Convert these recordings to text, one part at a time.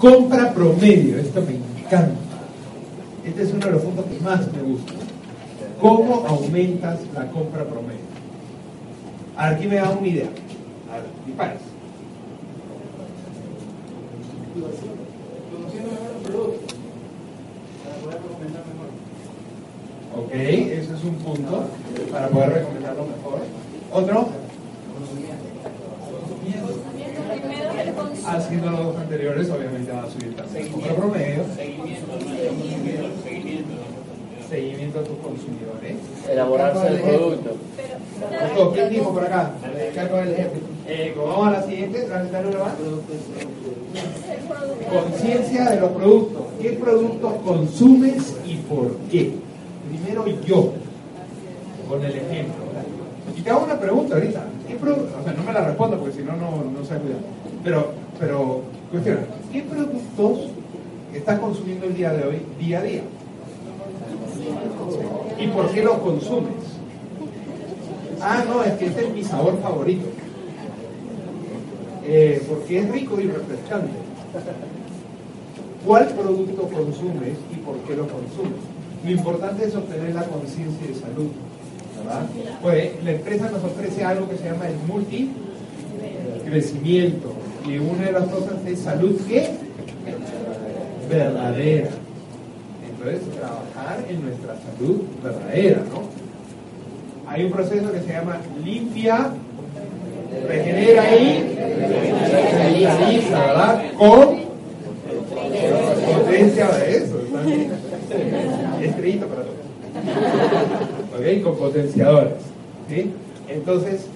Compra promedio, esto me encanta. Este es uno de los puntos que más me gusta. ¿Cómo aumentas la compra promedio? Aquí me da una idea. A ver, dispares. Ok, ese es un punto para poder recomendarlo mejor. ¿Otro? Haciendo los dos anteriores, obviamente va a subir también. Compra promedio. Seguimiento a tus consumidores. Elaborarse el producto. Esto, ¿Quién dijo por acá? Cargo del jefe. Eh, vamos a la siguiente. Conciencia de los productos. ¿Qué productos consumes y por qué? Primero yo, con el ejemplo. Y te hago una pregunta ahorita. ¿Qué o sea, no me la respondo porque si no, no, no se cuidar. Pero, pero, cuestiona, ¿qué productos estás consumiendo el día de hoy, día a día? ¿Y por qué los consumes? Ah, no, es que este es mi sabor favorito. Eh, porque es rico y refrescante. ¿Cuál producto consumes y por qué lo consumes? Lo importante es obtener la conciencia de salud. ¿verdad? Pues la empresa nos ofrece algo que se llama el multi crecimiento. Y una de las cosas es salud que verdadera. Entonces, trabajar en nuestra salud verdadera, ¿no? Hay un proceso que se llama limpia, regenera y revitaliza, ¿verdad? Con potencia de eso. Estrellita para todos. ¿Ok? Con potenciadores. ¿Sí? Entonces,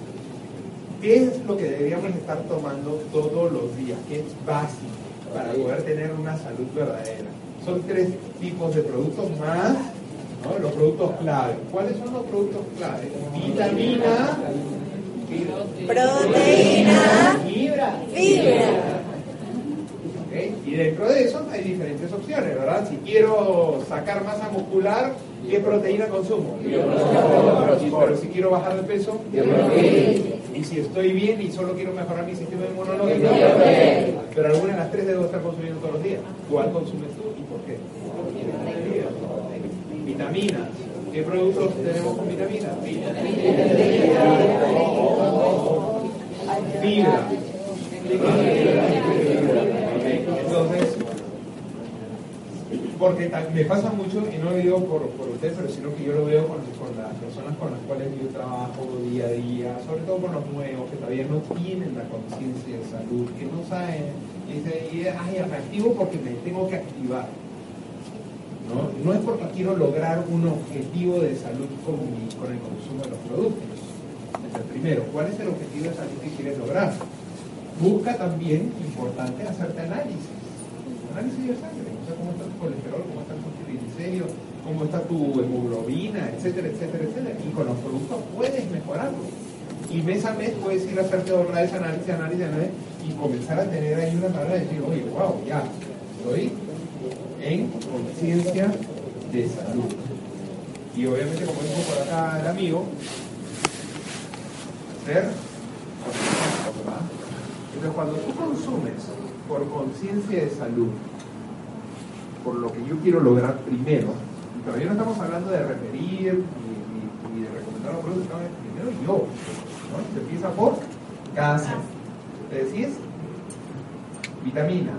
¿qué es lo que deberíamos estar tomando todos los días? ¿Qué es básico para poder tener una salud verdadera? Son tres tipos de productos más ¿no? los productos clave. ¿Cuáles son los productos clave? Vitamina, Proteína, fibra. fibra. ¿ok? Y dentro de eso hay diferentes opciones, ¿verdad? Si quiero sacar masa muscular, ¿qué proteína consumo? Pero si quiero bajar de peso, y si estoy bien y solo quiero mejorar mi sistema inmunológico, pero alguna de las tres debo estar consumiendo todos los días. ¿Cuál consumes tú y por qué? Vitaminas. ¿Qué productos tenemos con vitaminas? Fibra. Entonces, porque me pasa mucho, y no lo digo por, por usted, pero sino que yo lo veo con, con las personas con las cuales yo trabajo día a día, sobre todo con los nuevos que todavía no tienen la conciencia de salud, que no saben, y dice, y, ay, me activo porque me tengo que activar. ¿no? No es porque quiero lograr un objetivo de salud con, con el consumo de los productos. Entonces, primero, ¿cuál es el objetivo de salud que quieres lograr? Busca también, importante, hacerte análisis. O sea, cómo está tu colesterol, cómo está tu triglicéridos, cómo está tu hemoglobina, etcétera, etcétera, etcétera. Y con los productos puedes mejorarlo. Y mes a mes puedes ir a hacerte otra vez análisis, análisis, análisis, y comenzar a tener ahí una tabla de decir, oye, wow, ya, estoy en conciencia de salud. Y obviamente, como dijo por acá el amigo, ¿verdad? Entonces, cuando tú consumes por conciencia de salud, por lo que yo quiero lograr primero, y todavía no estamos hablando de referir ni de recomendar los productos, estamos primero yo, ¿no? Se empieza por casa. Te decís vitamina,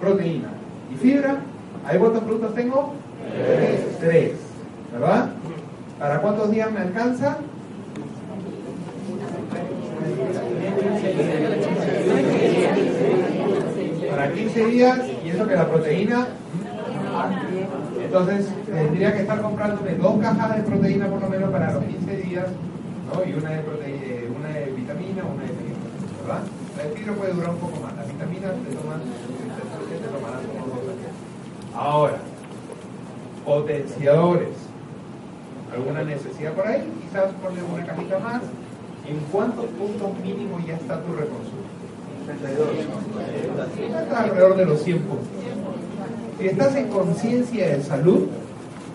proteína y fibra. ¿Ahí cuántos productos tengo? Tres. Tres, ¿verdad? ¿Para cuántos días me alcanza? Para 15 días, y eso que la proteína. Entonces, tendría que estar comprándome dos cajas de proteína por lo menos para los 15 días, ¿no? Y una de, prote- eh, una de vitamina, una de fibra, ¿verdad? La de fibra puede durar un poco más. Las vitaminas te toman, te tomarán como dos años. Ahora, potenciadores. ¿Alguna necesidad por ahí? Quizás poner una cajita más. ¿En cuántos puntos mínimos ya está tu reconsumo? 32. Está alrededor de los 100 puntos. Si estás en conciencia de salud,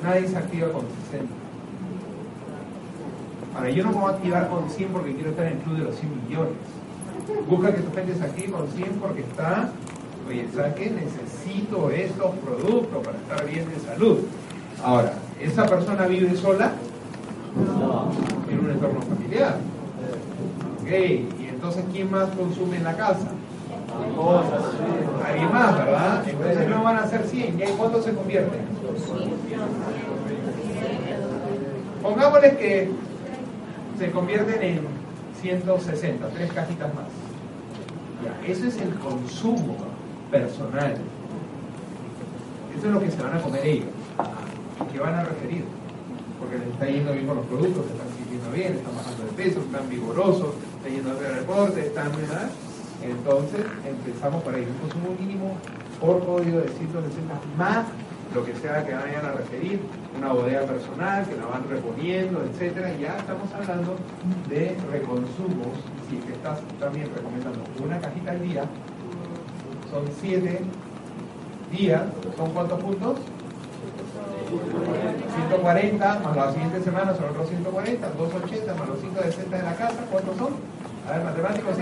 nadie se activa con 60. Ahora, yo no me voy a activar con 100 porque quiero estar en el club de los 100 millones. Busca que tu gente se active con 100 porque está, oye, ¿sabes qué? Necesito estos productos para estar bien de salud. Ahora, ¿esa persona vive sola? No. En un entorno familiar. Ok, y entonces, ¿quién más consume en la casa? Alguien más, ¿verdad? Entonces no van a ser 100. ¿Y cuánto se convierte? Pongámosle que se convierten en 160, tres cajitas más. Ya, eso es el consumo personal. Eso es lo que se van a comer ellos. ¿Qué van a referir? Porque les está yendo bien con los productos, se están sintiendo bien, están bajando de peso, están vigorosos, están yendo a hacer deporte, están, ¿verdad? Entonces empezamos por ahí, un consumo mínimo por código de 160 más lo que sea que vayan a referir, una bodega personal que la van reponiendo, etcétera, ya estamos hablando de reconsumos, si te estás también recomendando una cajita al día, son 7 días, ¿son cuántos puntos? 140 más la siguiente semana son otros 140, 280 más los 560 de la casa, ¿cuántos son? A ver, matemáticos,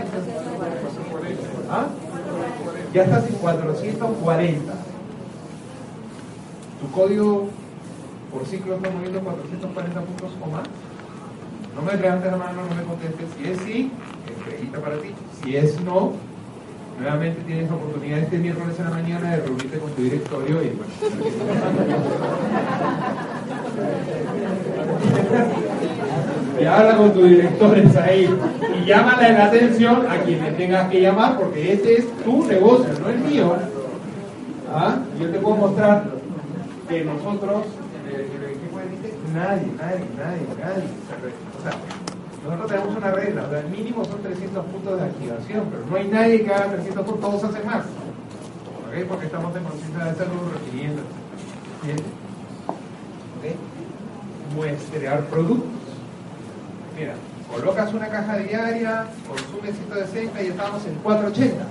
¿Ah? Ya estás en 440. ¿Tu código por ciclo está moviendo 440 puntos o más? No me levantes la mano, no me contestes. Si es sí, estrellita para ti. Si es no, nuevamente tienes la oportunidad este miércoles en la mañana de reunirte con tu directorio y bueno. y habla con tus directores ahí y llámale la atención a quien le tengas que llamar porque este es tu negocio, no el mío. ¿Ah? Yo te puedo mostrar que nosotros, en el equipo de nadie, nadie, nadie, nadie. O sea, nosotros tenemos una regla, o el mínimo son 300 puntos de activación, pero no hay nadie que haga 300 puntos, todos hacen más. ¿Okay? Porque estamos en conciencia de hacerlo requiriendo. Muestrear productos. Mira, colocas una caja diaria, consume 160 y estamos en 480.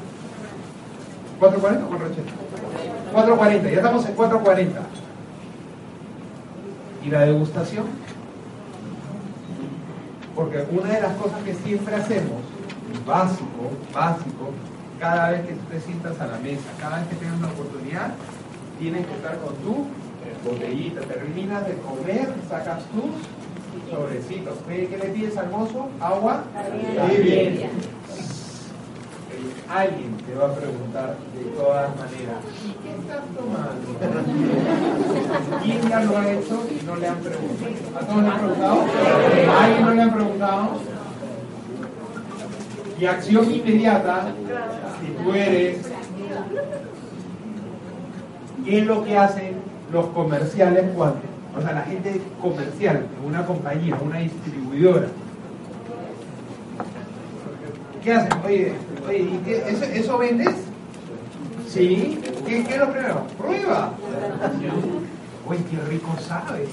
¿440 o 480? 440, ya estamos en 440. ¿Y la degustación? Porque una de las cosas que siempre hacemos, básico, básico, cada vez que tú te sientas a la mesa, cada vez que tengas una oportunidad, tienes que estar con tu botellita, terminas de comer, sacas tus sobrecitos. ¿Qué, le pides al mozo? Agua bien alguien te va a preguntar de todas maneras, ¿y qué estás tomando? ¿Quién ya lo ha hecho y no le han preguntado? ¿A todos le han preguntado? ¿A alguien no le han preguntado? Y acción inmediata, si tú eres, ¿qué es lo que hacen los comerciales cuando? O sea, la gente comercial, una compañía, una distribuidora, ¿Qué hacen? Oye, oye ¿y qué, eso, vendes? Sí. ¿Qué, ¿Qué, es lo primero? Prueba. Oye, qué rico sabe.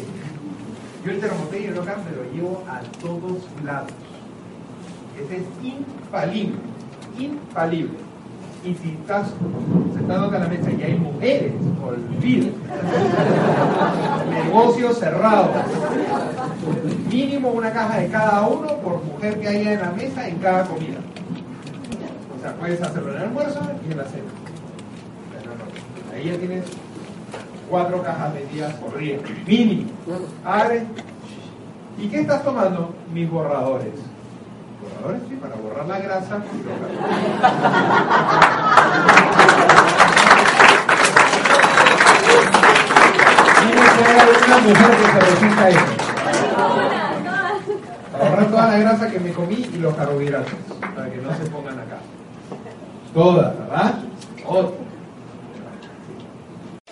Yo el termotello local me lo llevo a todos lados. Este es infalible. Infalible. Y si estás sentado acá a la mesa y hay mujeres, olvídate. Negocio cerrado. Mínimo una caja de cada uno por mujer que haya en la mesa en cada comida puedes hacerlo en el almuerzo y en la cena. Ahí ya tienes cuatro cajas vendidas por día, mínimo. Abre. ¿Y qué estás tomando? Mis borradores. Borradores, sí, para borrar la grasa una mujer que se resista eso. Para borrar toda la grasa que me comí y los carbohidratos, para que no se pongan acá. Todas, ¿verdad? Otra.